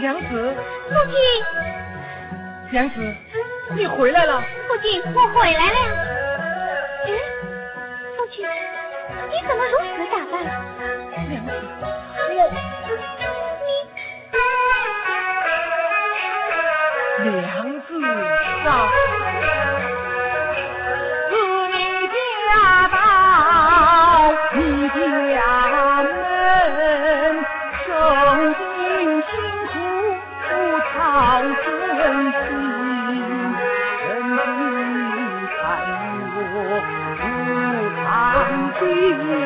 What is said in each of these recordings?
娘子，父亲，娘子，你回来了。父亲，我回来了。嗯，父亲，你怎么如此打扮？娘子，我你娘子啊。see.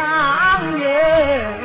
上也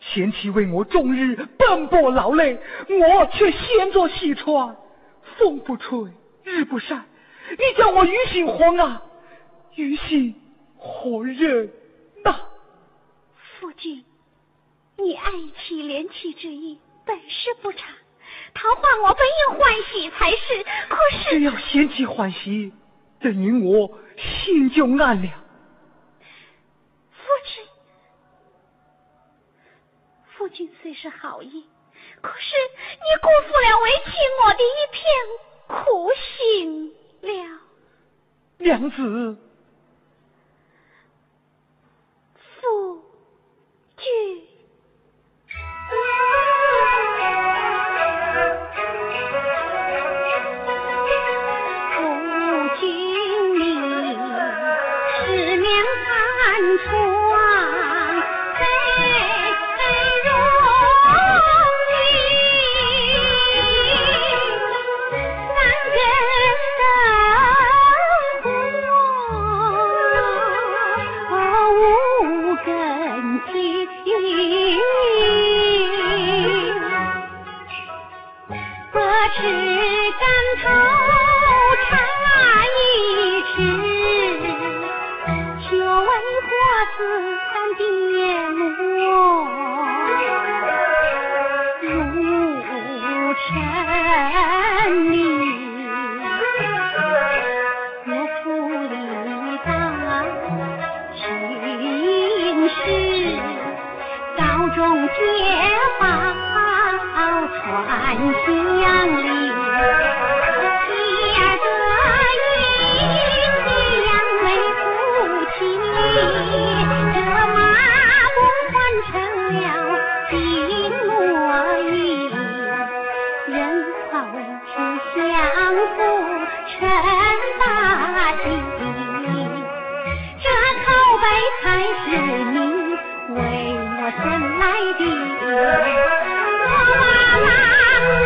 贤妻为我终日奔波劳累，我却闲坐西窗，风不吹，日不晒，你叫我于心何啊？于心何忍呐？夫君，你爱妻怜妻之意本是不差，桃花我本应欢喜才是，可是只要贤妻欢喜，正因我心就安了。夫君虽是好意，可是你辜负了为妻我的一片苦心了。娘子，梨花自然蝶落入尘泥我抚你到事高中解放传乡邻成大喜这口碑才是你为我生来的我望郎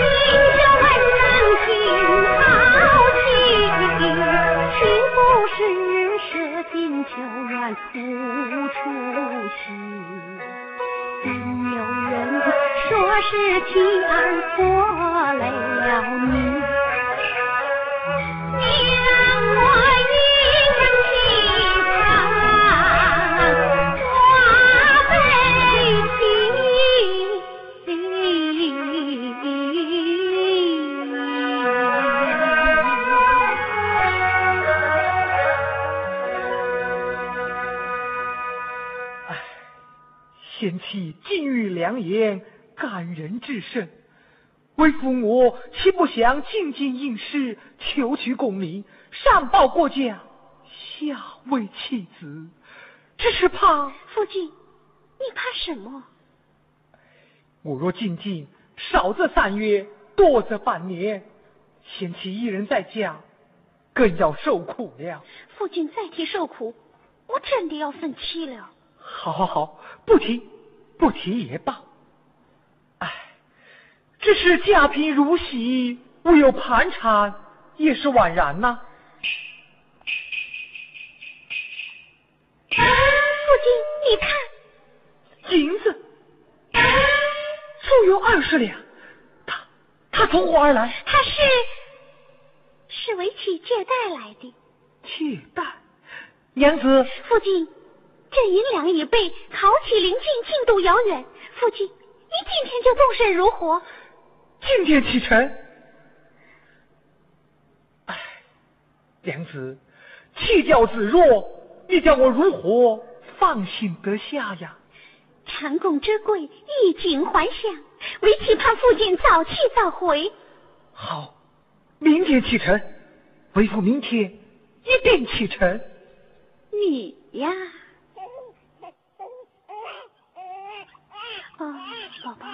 君就问当心好奇是不是舍近求远无出息但有人说是妻儿拖累了你。我应承妻妾，我悲戚。哎，贤妻，金玉良言，感人至深。为父我岂不想尽尽应试，求取功名，上报国家，下为妻子？只是怕父亲，你怕什么？我若进京，少则三月，多则半年，贤妻一人在家，更要受苦了。父亲再提受苦，我真的要生气了。好好好，不提，不提也罢。唉，只是家贫如洗，无有盘缠，也是枉然呐。父亲，你看，银子，足有二十两。他，他从何而来？他是，是为妻借贷来的。借贷，娘子。父亲。这银两已被，考起临近，进度遥远。父亲，你今天就动身如何？今天启程。哎，娘子，弃教子若，你叫我如何放心得下呀？长宫之贵，衣锦还乡，唯期盼父亲早去早回。好，明天启程，为父明天一定启程。你呀。啊，宝宝，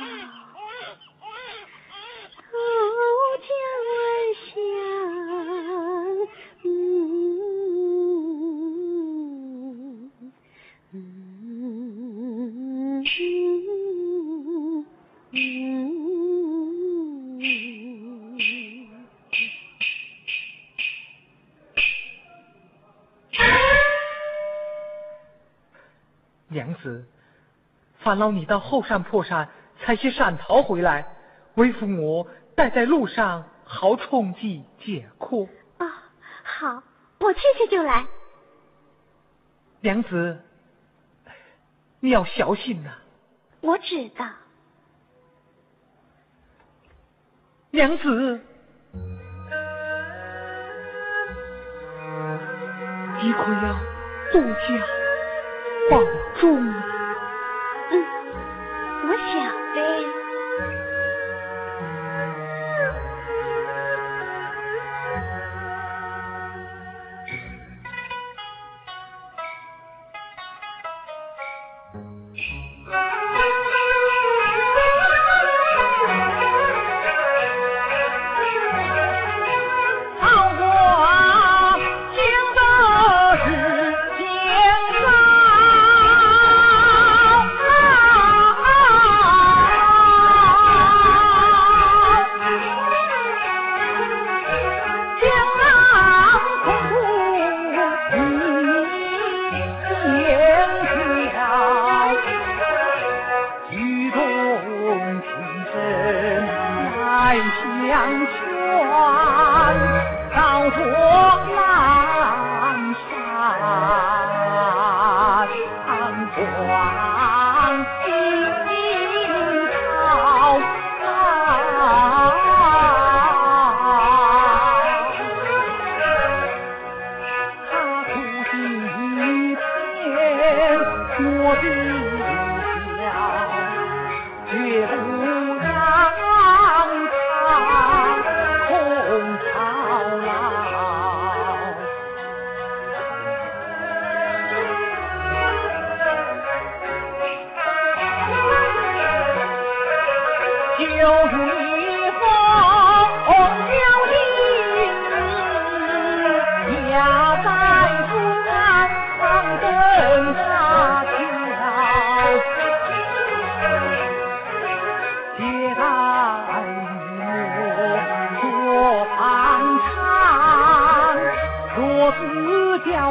娘子。烦劳你到后山坡上采些山桃回来，为父我带在路上，好充饥解渴。啊，好，我去去就来。娘子，你要小心呐。我知道。娘子，你可要多加保重。我